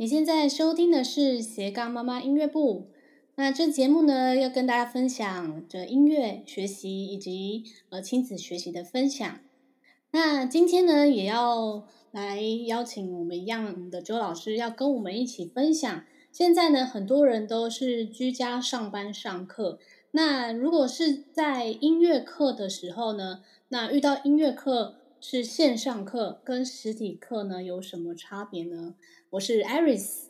你现在收听的是斜杠妈妈音乐部。那这节目呢，要跟大家分享这音乐学习以及呃亲子学习的分享。那今天呢，也要来邀请我们一样的周老师，要跟我们一起分享。现在呢，很多人都是居家上班上课。那如果是在音乐课的时候呢，那遇到音乐课是线上课跟实体课呢，有什么差别呢？我是 Iris，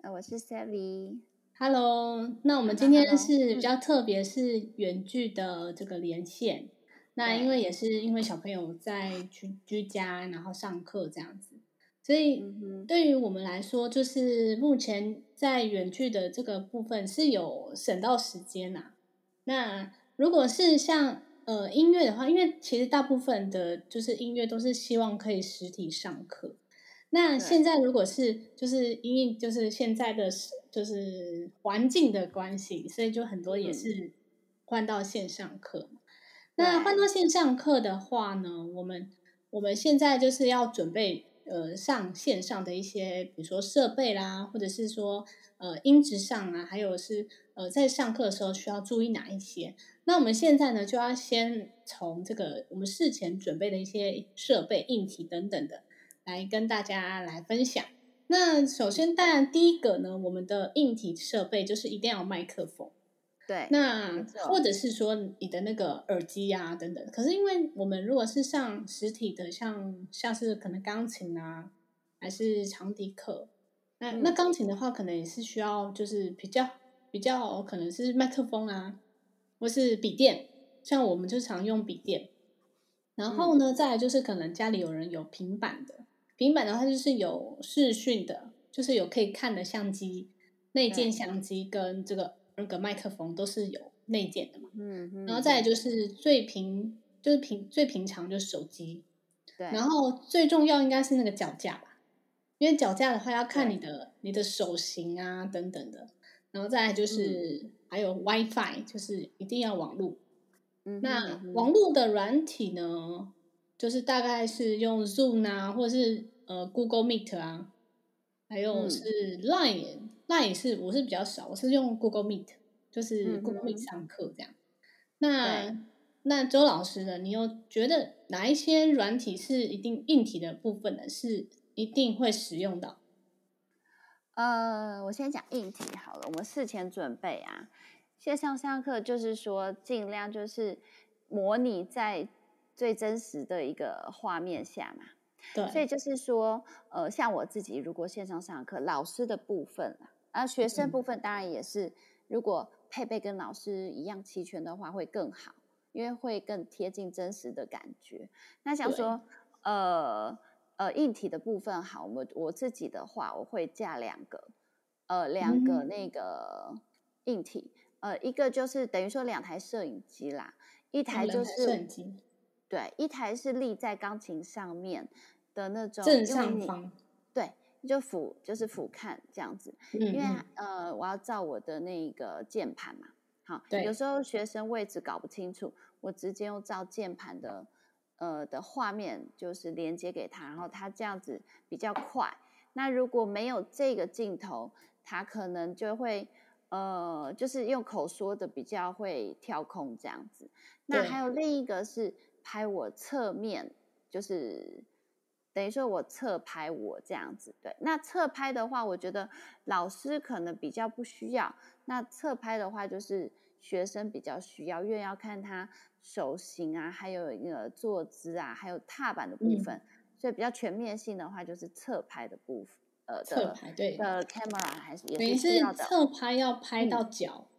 呃，我是 Savvy。Hello，那我们今天是比较特别，是远距的这个连线。嗯、那因为也是因为小朋友在居居家，然后上课这样子，所以对于我们来说，就是目前在远距的这个部分是有省到时间呐、啊。那如果是像呃音乐的话，因为其实大部分的就是音乐都是希望可以实体上课。那现在如果是就是因为就是现在的就是环境的关系，所以就很多也是换到线上课。那换到线上课的话呢，我们我们现在就是要准备呃上线上的一些，比如说设备啦，或者是说呃音质上啊，还有是呃在上课的时候需要注意哪一些。那我们现在呢就要先从这个我们事前准备的一些设备、硬体等等的。来跟大家来分享。那首先，当然第一个呢，我们的硬体设备就是一定要有麦克风。对。那或者是说你的那个耳机啊等等。可是因为我们如果是上实体的像，像像是可能钢琴啊，还是长笛课，那那钢琴的话，可能也是需要就是比较比较可能是麦克风啊，或是笔电。像我们就常用笔电。然后呢，再来就是可能家里有人有平板的。平板的话就是有视讯的，就是有可以看的相机，内建相机跟这个那个麦克风都是有内建的嘛。嗯嗯。然后再来就是最平，就是平最平常就是手机。对。然后最重要应该是那个脚架吧，因为脚架的话要看你的你的手型啊等等的。然后再来就是、嗯、还有 WiFi，就是一定要网络。嗯。那网络的软体呢？就是大概是用 Zoom 啊，或者是呃 Google Meet 啊，还有是 Line，Line、嗯、Line 是我是比较少，我是用 Google Meet，就是 Google Meet 上课这样。嗯、那那周老师呢？你有觉得哪一些软体是一定硬体的部分呢？是一定会使用到？呃，我先讲硬体好了。我们事前准备啊，线上上课就是说尽量就是模拟在。最真实的一个画面下嘛，对，所以就是说，呃，像我自己如果线上上课，老师的部分啊，学生部分当然也是，如果配备跟老师一样齐全的话，会更好，因为会更贴近真实的感觉。那想说，呃呃，硬体的部分好，我我自己的话，我会架两个，呃，两个那个硬体，嗯、呃，一个就是等于说两台摄影机啦，一台就是摄影机。对，一台是立在钢琴上面的那种正上方，对，就俯就是俯瞰这样子，嗯、因为呃，我要照我的那个键盘嘛，好，有时候学生位置搞不清楚，我直接用照键盘的呃的画面就是连接给他，然后他这样子比较快。那如果没有这个镜头，他可能就会呃，就是用口说的比较会跳空这样子。那还有另一个是。拍我侧面，就是等于说我侧拍我这样子，对。那侧拍的话，我觉得老师可能比较不需要。那侧拍的话，就是学生比较需要，因为要看他手型啊，还有那个坐姿啊，还有踏板的部分。嗯、所以比较全面性的话，就是侧拍的部分。呃，侧拍对的 camera 还是也是需要的。侧拍要拍到脚，嗯、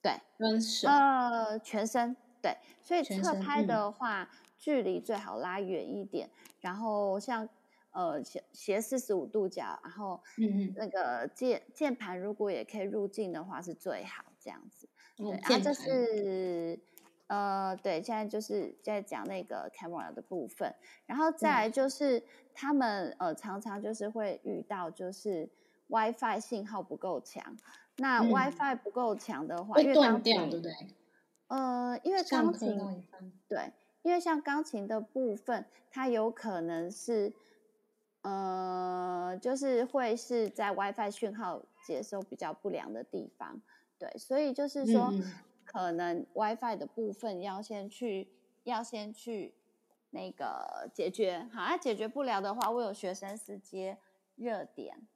对，跟手，呃，全身。对，所以侧拍的话，嗯、距离最好拉远一点。然后像呃斜斜四十五度角，然后嗯那个键键盘如果也可以入镜的话是最好这样子。对，然后这是呃对，现在就是在讲那个 camera 的部分。然后再来就是、嗯、他们呃常常就是会遇到就是 WiFi 信号不够强。那 WiFi 不够强的话，嗯、因为断掉，对不对？呃，因为钢琴对，因为像钢琴的部分，它有可能是呃，就是会是在 WiFi 讯号接收比较不良的地方，对，所以就是说，嗯、可能 WiFi 的部分要先去，要先去那个解决。好，那解决不了的话，我有学生是接热点，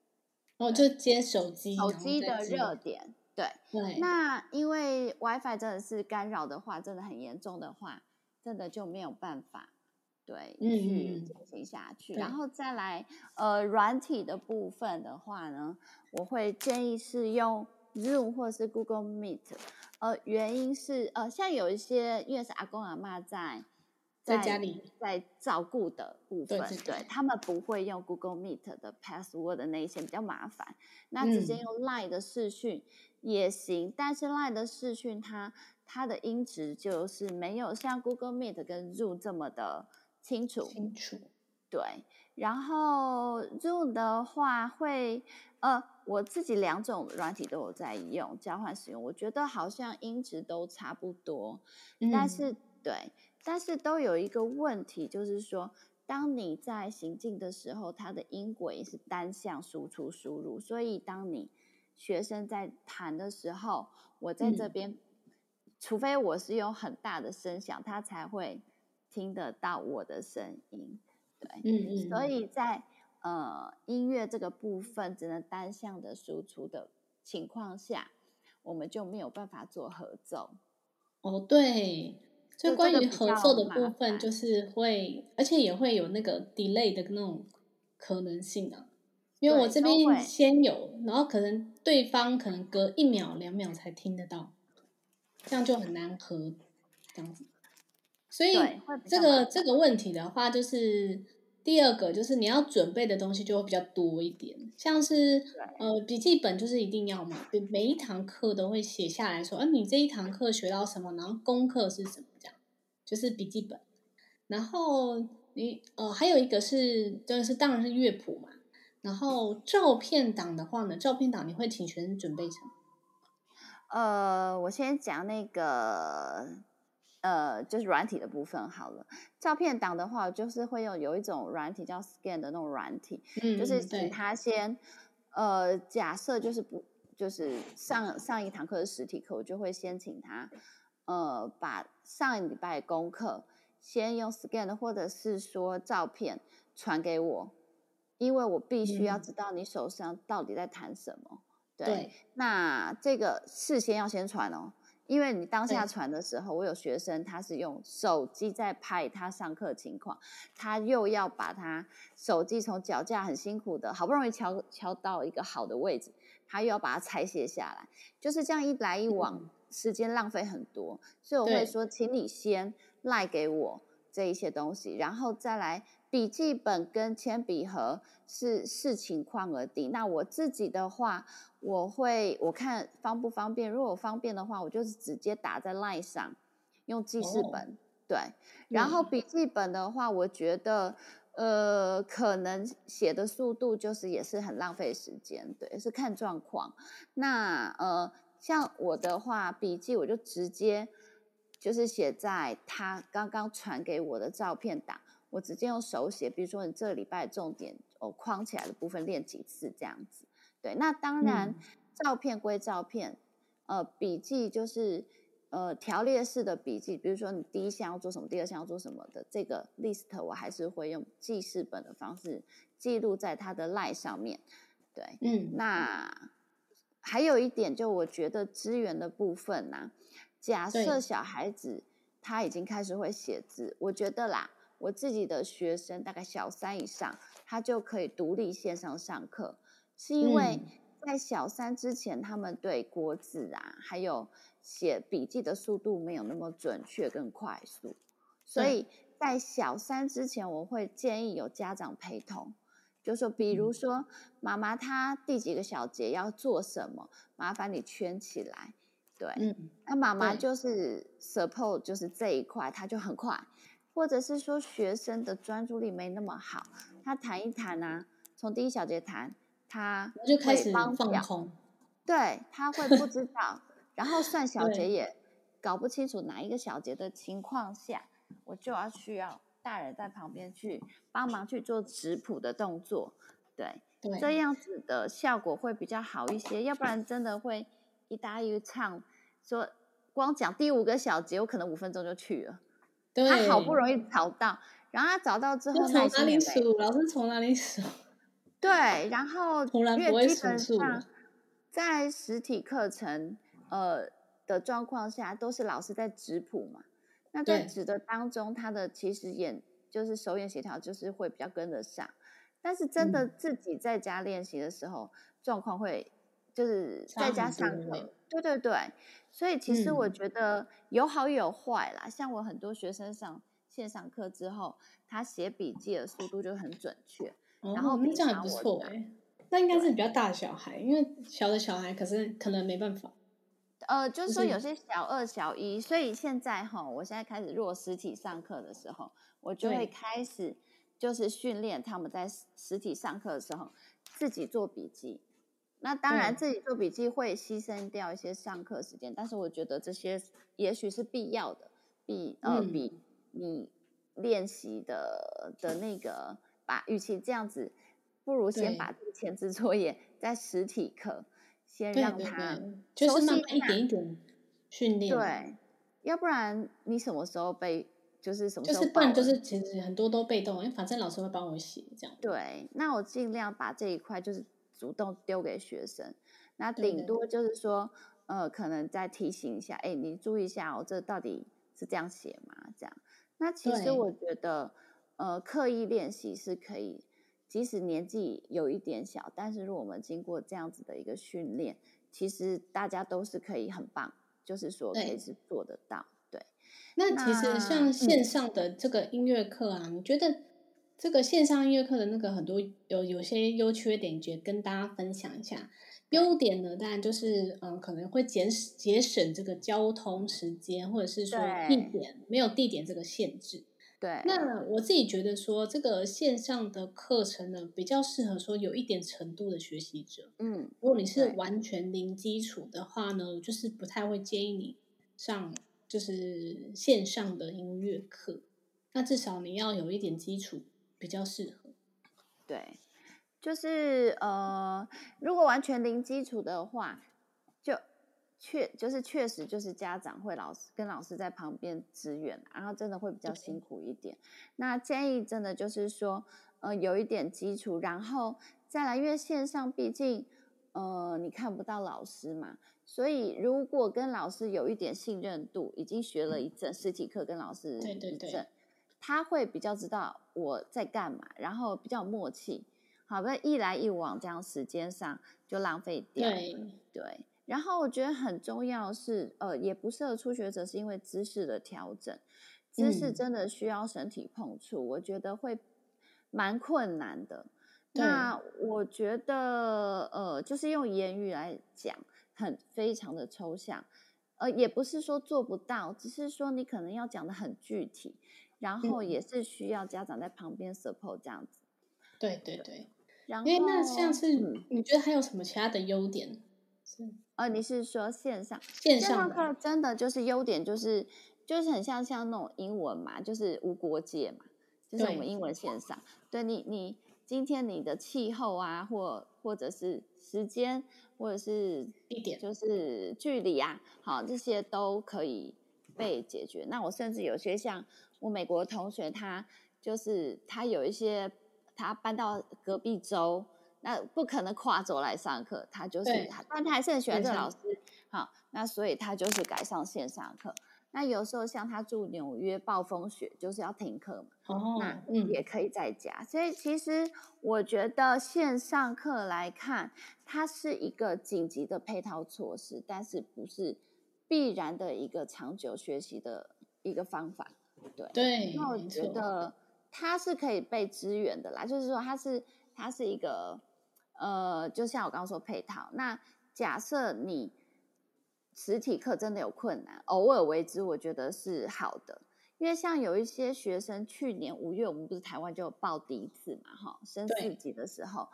哦，就接手机，手机的热点，对，对。那因为 WiFi 真的是干扰的话，真的很严重的话，真的就没有办法。对，去进行下去，嗯、然后再来，呃，软体的部分的话呢，我会建议是用 Zoom 或是 Google Meet，呃，原因是，呃，像有一些因为是阿公阿妈在在，在家里在照顾的部分，对，他们不会用 Google Meet 的 password 的那一些比较麻烦，那直接用 Line 的视讯也行，嗯、但是 Line 的视讯它它的音质就是没有像 Google Meet 跟 Zoom 这么的。清楚，清楚，对。然后 Zoom 的话会，呃，我自己两种软体都有在用，交换使用。我觉得好像音质都差不多，嗯、但是对，但是都有一个问题，就是说，当你在行进的时候，它的音轨是单向输出输入，所以当你学生在弹的时候，我在这边，嗯、除非我是用很大的声响，他才会。听得到我的声音，对，嗯嗯，所以在呃音乐这个部分只能单向的输出的情况下，我们就没有办法做合奏。哦，对，就关于合奏的部分，就是会，而且也会有那个 delay 的那种可能性啊，因为我这边先有，然后可能对方可能隔一秒两秒才听得到，这样就很难合，这样子。所以这个这个问题的话，就是第二个，就是你要准备的东西就会比较多一点，像是呃笔记本就是一定要嘛，每一堂课都会写下来说，啊你这一堂课学到什么，然后功课是什么，这样就是笔记本。然后你呃还有一个是就是当然是乐谱嘛，然后照片档的话呢，照片档你会请学生准备什么？呃，我先讲那个。呃，就是软体的部分好了。照片档的话，就是会用有一种软体叫 Scan 的那种软体，嗯、就是请他先，呃，假设就是不就是上上一堂课是实体课，我就会先请他，呃，把上一礼拜功课先用 Scan 的或者是说照片传给我，因为我必须要知道你手上到底在弹什么。嗯、对，对那这个事先要先传哦。因为你当下传的时候，我有学生他是用手机在拍他上课情况，他又要把他手机从脚架很辛苦的，好不容易敲敲到一个好的位置，他又要把它拆卸下来，就是这样一来一往，时间浪费很多，所以我会说，请你先赖给我这一些东西，然后再来笔记本跟铅笔盒是视情况而定。那我自己的话。我会我看方不方便，如果方便的话，我就是直接打在 Line 上，用记事本。Oh. 对，然后笔记本的话，我觉得呃，可能写的速度就是也是很浪费时间，对，是看状况。那呃，像我的话，笔记我就直接就是写在他刚刚传给我的照片档，我直接用手写，比如说你这礼拜重点哦框起来的部分练几次这样子。对，那当然，照片归照片，嗯、呃，笔记就是呃条列式的笔记，比如说你第一项要做什么，第二项要做什么的这个 list，我还是会用记事本的方式记录在他的 line 上面。对，嗯，那还有一点，就我觉得资源的部分呢、啊，假设小孩子他已经开始会写字，我觉得啦，我自己的学生大概小三以上，他就可以独立线上上课。是因为在小三之前，他们对国字啊，还有写笔记的速度没有那么准确跟快速，所以在小三之前，我会建议有家长陪同，就是说，比如说妈妈她第几个小节要做什么，麻烦你圈起来，对，嗯，那妈妈就是 support 就是这一块，他就很快，或者是说学生的专注力没那么好，他弹一弹啊，从第一小节弹。他就开始放空，对，他会不知道，然后算小节也搞不清楚哪一个小节的情况下，我就要需要大人在旁边去帮忙去做指谱的动作，对，对，这样子的效果会比较好一些。要不然真的会一搭一唱，说光讲第五个小节，我可能五分钟就去了。对，他好不容易找到，然后他找到之后，从哪里数？老师从哪里数？对，然后因为基本上在实体课程呃的状况下，都是老师在指谱嘛。那在指的当中，他的其实眼就是手眼协调，就是会比较跟得上。但是真的自己在家练习的时候，状况会就是在家上课，对对对。所以其实我觉得有好有坏啦。像我很多学生上线上课之后，他写笔记的速度就很准确。然后这样还不错哎。那应该是比较大的小孩，因为小的小孩可是可能没办法。呃，就是说有些小二、小一，所以现在哈，我现在开始若实体上课的时候，我就会开始就是训练他们在实体上课的时候自己做笔记。那当然自己做笔记会牺牲掉一些上课时间，但是我觉得这些也许是必要的，比呃比你练习的的那个把，与其这样子，不如先把这个前置作业在实体课。先让他就是慢慢一点一点训。练，对，要不然你什么时候被，就是什么时候就是不然就是其实很多都被动，因为反正老师会帮我写这样。对，那我尽量把这一块就是主动丢给学生，那顶多就是说，呃，可能再提醒一下，哎，你注意一下哦，这到底是这样写吗？这样，那其实我觉得，呃，刻意练习是可以。即使年纪有一点小，但是如果我们经过这样子的一个训练，其实大家都是可以很棒，就是说可以是做得到。对，对，那其实像线上的这个音乐课啊，嗯，你觉得这个线上音乐课的那个很多有有些优缺点，你觉得跟大家分享一下。优点呢，当然就是嗯，可能会节节省这个交通时间，或者是说地点没有地点这个限制。对，那我自己觉得说，这个线上的课程呢，比较适合说有一点程度的学习者。嗯，如果你是完全零基础的话呢，就是不太会建议你上就是线上的音乐课。那至少你要有一点基础，比较适合。对，就是呃，如果完全零基础的话，就。确就是确实就是家长会老师跟老师在旁边支援，然后真的会比较辛苦一点。那建议真的就是说，呃，有一点基础，然后再来，因为线上毕竟呃你看不到老师嘛，所以如果跟老师有一点信任度，已经学了一阵实体课跟老师对对对，他会比较知道我在干嘛，然后比较默契，好，不然一来一往这样时间上就浪费掉了。对。对然后我觉得很重要是，呃，也不适合初学者，是因为姿势的调整，姿势真的需要身体碰触，嗯、我觉得会蛮困难的。那我觉得，呃，就是用言语来讲，很非常的抽象，呃，也不是说做不到，只是说你可能要讲的很具体，然后也是需要家长在旁边 support 这样子。对对对。然后，因为那像是、嗯、你觉得还有什么其他的优点？是，呃，你是说线上线上课真的就是优点就是就是很像像那种英文嘛，就是无国界嘛，就是我们英文线上。对，对你你今天你的气候啊，或或者是时间，或者是地点，就是距离啊，好，这些都可以被解决。那我甚至有些像我美国同学，他就是他有一些他搬到隔壁州。那不可能跨州来上课，他就是他，但他还是很喜欢这个老师。好，那所以他就是改上线上课。那有时候像他住纽约，暴风雪就是要停课嘛，哦，那也可以在家。所以其实我觉得线上课来看，它是一个紧急的配套措施，但是不是必然的一个长久学习的一个方法。对对，那我觉得它是可以被支援的啦，就是说它是它是一个。呃，就像我刚刚说配套，那假设你实体课真的有困难，偶尔为之，我觉得是好的。因为像有一些学生，去年五月我们不是台湾就有报第一次嘛，哈，升四级的时候，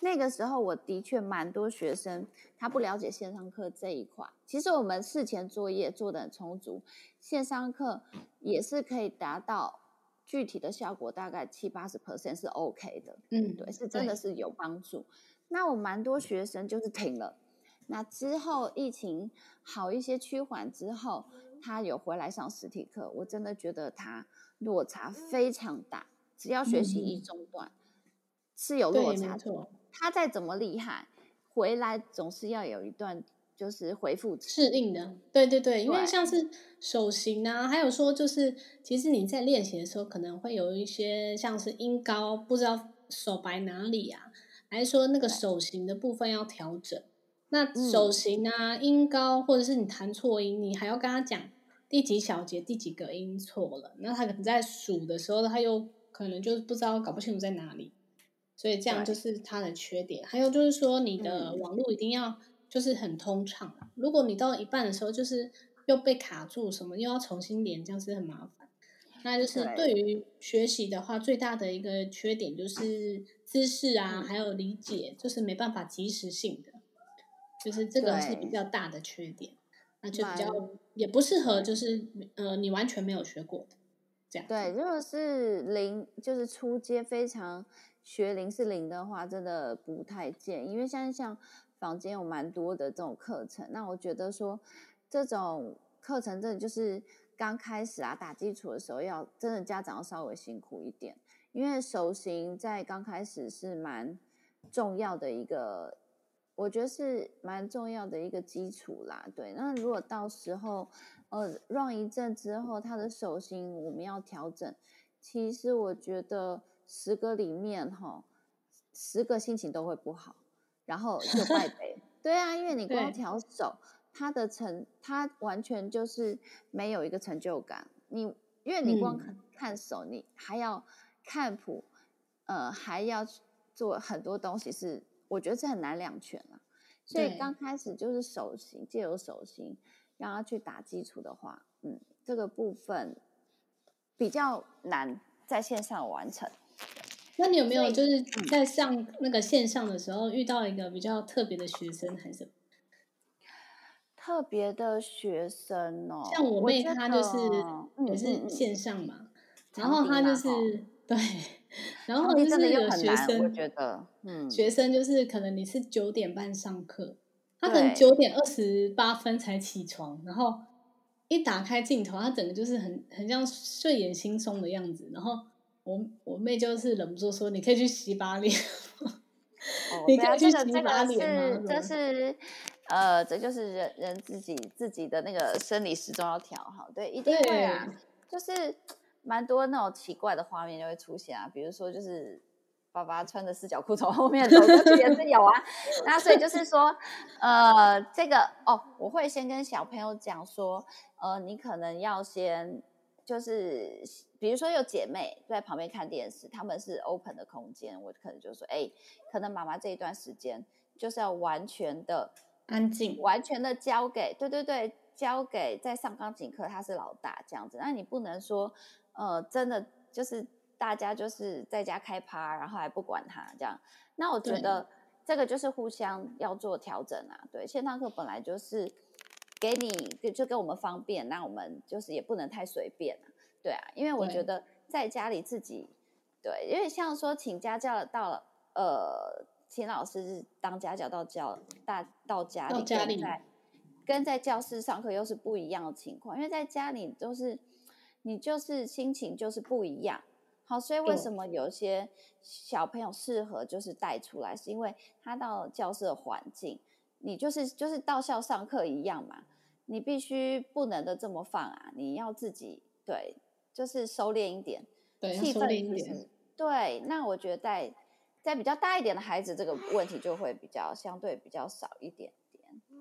那个时候我的确蛮多学生他不了解线上课这一块。其实我们事前作业做得很充足，线上课也是可以达到具体的效果大概七八十 percent 是 OK 的，嗯，对，是真的是有帮助。那我蛮多学生就是停了，那之后疫情好一些趋缓之后，他有回来上实体课，我真的觉得他落差非常大。只要学习一中断、嗯、是有落差的，他再怎么厉害，回来总是要有一段。就是回复适应的，对对对，因为像是手型啊，还有说就是，其实你在练习的时候可能会有一些像是音高，不知道手摆哪里啊，还是说那个手型的部分要调整。那手型啊，嗯、音高，或者是你弹错音，你还要跟他讲第几小节第几个音错了，那他可能在数的时候，他又可能就是不知道搞不清楚在哪里，所以这样就是他的缺点。还有就是说，你的网络一定要。就是很通畅，如果你到一半的时候，就是又被卡住，什么又要重新连，这样是很麻烦。那就是对于学习的话，最大的一个缺点就是姿势啊，还有理解，就是没办法及时性的，就是这个是比较大的缺点。那就比较也不适合，就是呃，你完全没有学过的这样。对，如果是零，就是初阶非常学零是零的话，真的不太建议，因为像像。房间有蛮多的这种课程，那我觉得说这种课程真的就是刚开始啊，打基础的时候要真的家长要稍微辛苦一点，因为手型在刚开始是蛮重要的一个，我觉得是蛮重要的一个基础啦。对，那如果到时候呃 run 一阵之后，他的手型我们要调整，其实我觉得十个里面哈，十个心情都会不好。然后就败北，对啊，因为你光调手，他的成，他完全就是没有一个成就感。你因为你光看看手，嗯，你还要看谱，呃，还要做很多东西是，是我觉得这很难两全了。所以刚开始就是手型，借由手型让他去打基础的话，嗯，这个部分比较难在线上完成。那你有没有就是在上那个线上的时候遇到一个比较特别的学生还是？特别的学生哦，像我妹她就是也是线上嘛，嗯、然后她就是对，然后就是有学生，我觉得嗯，学生就是可能你是九点半上课，他可能九点二十八分才起床，然后一打开镜头，他整个就是很很像睡眼惺忪的样子，然后。我我妹就是忍不住说：“你可以去洗把脸。哦”你可以去洗把脸吗？这是呃，这就是人人自己自己的那个生理时钟要调好，对，一定会啊。就是蛮多那种奇怪的画面就会出现啊，比如说就是爸爸穿着四角裤从后面走过去也是有啊。那所以就是说，呃，这个哦，我会先跟小朋友讲说，呃，你可能要先就是。比如说有姐妹在旁边看电视，他们是 open 的空间，我可能就说，哎，可能妈妈这一段时间就是要完全的安静，完全的交给，对对对，交给在上钢琴课他是老大这样子。那你不能说，呃，真的就是大家就是在家开趴，然后还不管他这样。那我觉得这个就是互相要做调整啊。对，线上课本来就是给你就就给我们方便，那我们就是也不能太随便。对啊，因为我觉得在家里自己对，对，因为像说请家教到了，呃，请老师当家教到教大到家里，到家里跟在跟在教室上课又是不一样的情况，因为在家里都是你就是心情就是不一样。好，所以为什么有些小朋友适合就是带出来，是因为他到教室的环境，你就是就是到校上课一样嘛，你必须不能的这么放啊，你要自己对。就是收敛一点，对，气氛一点。对，那我觉得在在比较大一点的孩子，这个问题就会比较相对比较少一点点。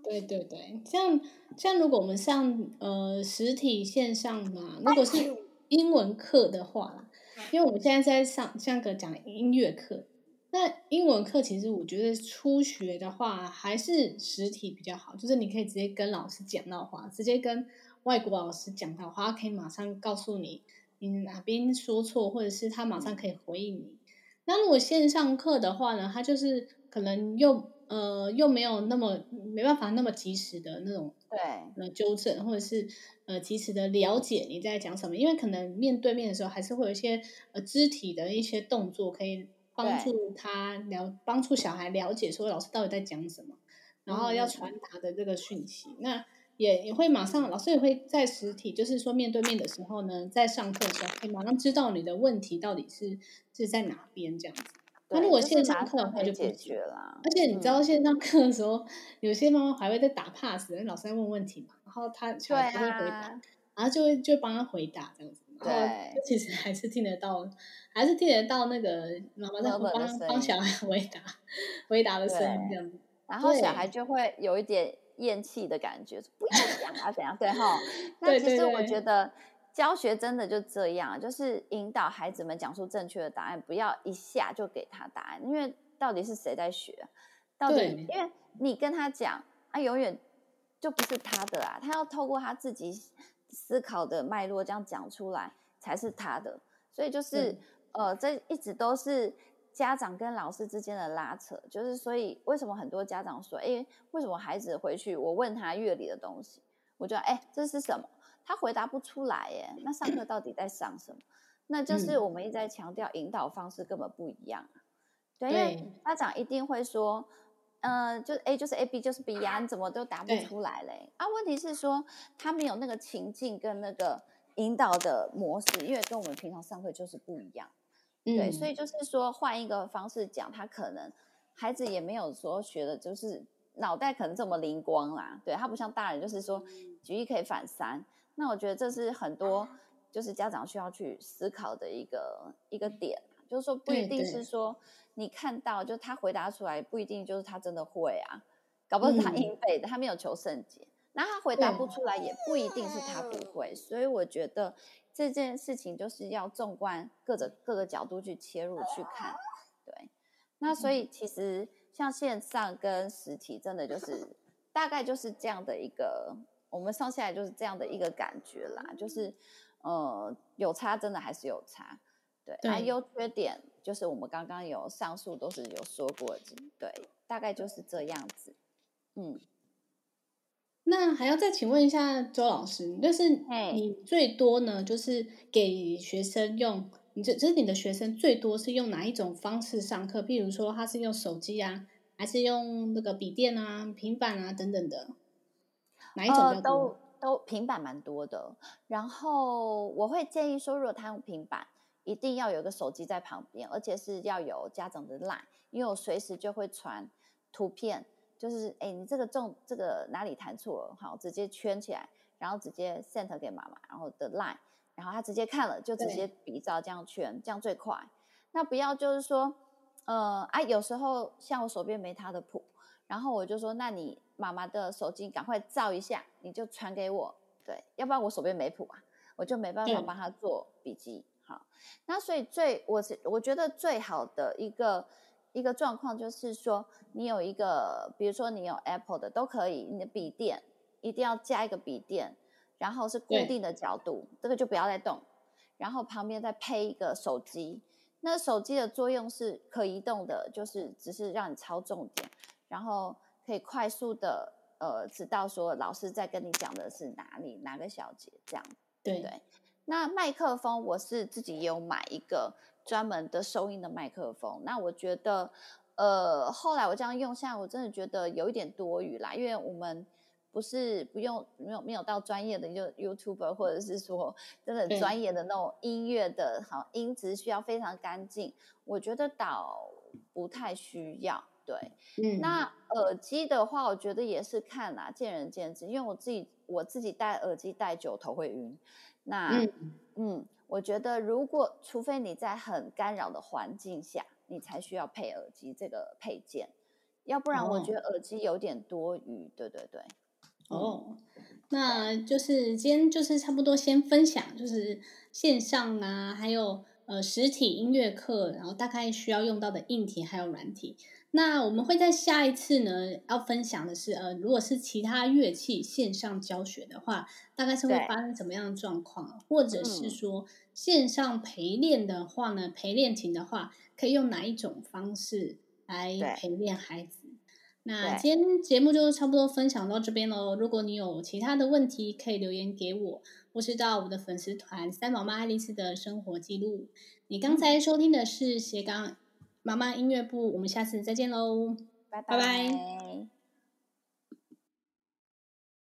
对对对，像像如果我们上呃实体线上嘛，如果是英文课的话啦，因为我们现在在上像个讲音乐课，那英文课其实我觉得初学的话还是实体比较好，就是你可以直接跟老师讲到话，直接跟。外国老师讲的话，他可以马上告诉你你哪边说错，或者是他马上可以回应你。那如果线上课的话呢，他就是可能又呃又没有那么没办法那么及时的那种对呃纠正，或者是呃及时的了解你在讲什么，因为可能面对面的时候还是会有一些呃肢体的一些动作可以帮助他了帮助小孩了解说老师到底在讲什么，然后要传达的这个讯息，嗯、那。也也会马上，老师也会在实体，就是说面对面的时候呢，在上课的时候，可以马上知道你的问题到底是是在哪边这样子。那如果线上课的话就不解决了。而且你知道线上课的时候，嗯、有些妈妈还会在打 pass，老师在问问题嘛，然后他小孩不会回答，啊、然后就会就帮他回答这样子。对，其实还是听得到，还是听得到那个妈妈在帮帮小孩回答回答的声音这样子。然后小孩就会有一点。厌弃的感觉，不要讲啊，怎样？对哈。那其实我觉得教学真的就这样，就是引导孩子们讲出正确的答案，不要一下就给他答案，因为到底是谁在学？到底因为你跟他讲，他永远就不是他的啊，他要透过他自己思考的脉络这样讲出来才是他的，所以就是呃，这一直都是。家长跟老师之间的拉扯，就是所以为什么很多家长说，哎，为什么孩子回去我问他乐理的东西，我觉得哎，这是什么？他回答不出来耶。那上课到底在上什么？那就是我们一直在强调引导方式根本不一样。对，因为家长一定会说，呃，就是 A 就是 A，B 就是 B 呀，你怎么都答不出来嘞？啊，问题是说他没有那个情境跟那个引导的模式，因为跟我们平常上课就是不一样。对，所以就是说换一个方式讲，他可能孩子也没有说学的，就是脑袋可能这么灵光啦。对，他不像大人，就是说举一可以反三。那我觉得这是很多就是家长需要去思考的一个一个点，就是说不一定是说你看到就他回答出来不一定就是他真的会啊，搞不好是他硬背的，他没有求甚解。那他回答不出来也不一定是他不会，所以我觉得。这件事情就是要纵观各个各个角度去切入去看，对。那所以其实像线上跟实体，真的就是大概就是这样的一个，我们上下来就是这样的一个感觉啦。就是呃，有差真的还是有差，对。对。啊，优缺点就是我们刚刚有上述都是有说过的，对，大概就是这样子，嗯。那还要再请问一下周老师，就是你最多呢，就是给学生用，你这就是你的学生最多是用哪一种方式上课？譬如说他是用手机啊，还是用那个笔电啊、平板啊等等的？呃，都都平板蛮多的。然后我会建议说，如果他用平板，一定要有个手机在旁边，而且是要有家长的 line，因为我随时就会传图片。就是哎，你这个重这个哪里弹错了？好，直接圈起来，然后直接 send 给妈妈，然后的 line，然后他直接看了就直接比照这样圈，这样最快。那不要就是说，呃，哎、啊，有时候像我手边没他的谱，然后我就说，那你妈妈的手机赶快照一下，你就传给我，对，要不然我手边没谱啊，我就没办法帮他做笔记。好，那所以最我是我觉得最好的一个。一个状况就是说，你有一个，比如说你有 Apple 的都可以，你的笔电一定要加一个笔电，然后是固定的角度，这个就不要再动，然后旁边再配一个手机。那手机的作用是可移动的，就是只是让你抄重点，然后可以快速的呃知道说老师在跟你讲的是哪里哪个小节这样，对对。那麦克风我是自己有买一个。专门的收音的麦克风，那我觉得，呃，后来我这样用下，我真的觉得有一点多余啦，因为我们不是不用没有没有到专业的就 YouTuber，或者是说真的专业的那种音乐的，好音质需要非常干净，我觉得倒不太需要。对，嗯，那耳机的话，我觉得也是看啦，见仁见智，因为我自己我自己戴耳机戴久头会晕，那嗯。嗯我觉得，如果除非你在很干扰的环境下，你才需要配耳机这个配件，要不然我觉得耳机有点多余。对对对。哦，那就是今天就是差不多先分享，就是线上啊，还有呃实体音乐课，然后大概需要用到的硬体还有软体。那我们会在下一次呢，要分享的是，呃，如果是其他乐器线上教学的话，大概是会发生什么样的状况？或者是说，线上陪练的话呢，陪练琴的话，可以用哪一种方式来陪练孩子？那今天节目就差不多分享到这边喽。如果你有其他的问题，可以留言给我，或是到我们的粉丝团“三宝妈爱丽丝”的生活记录。你刚才收听的是斜杠。妈妈音乐部我们下次再见喽拜拜。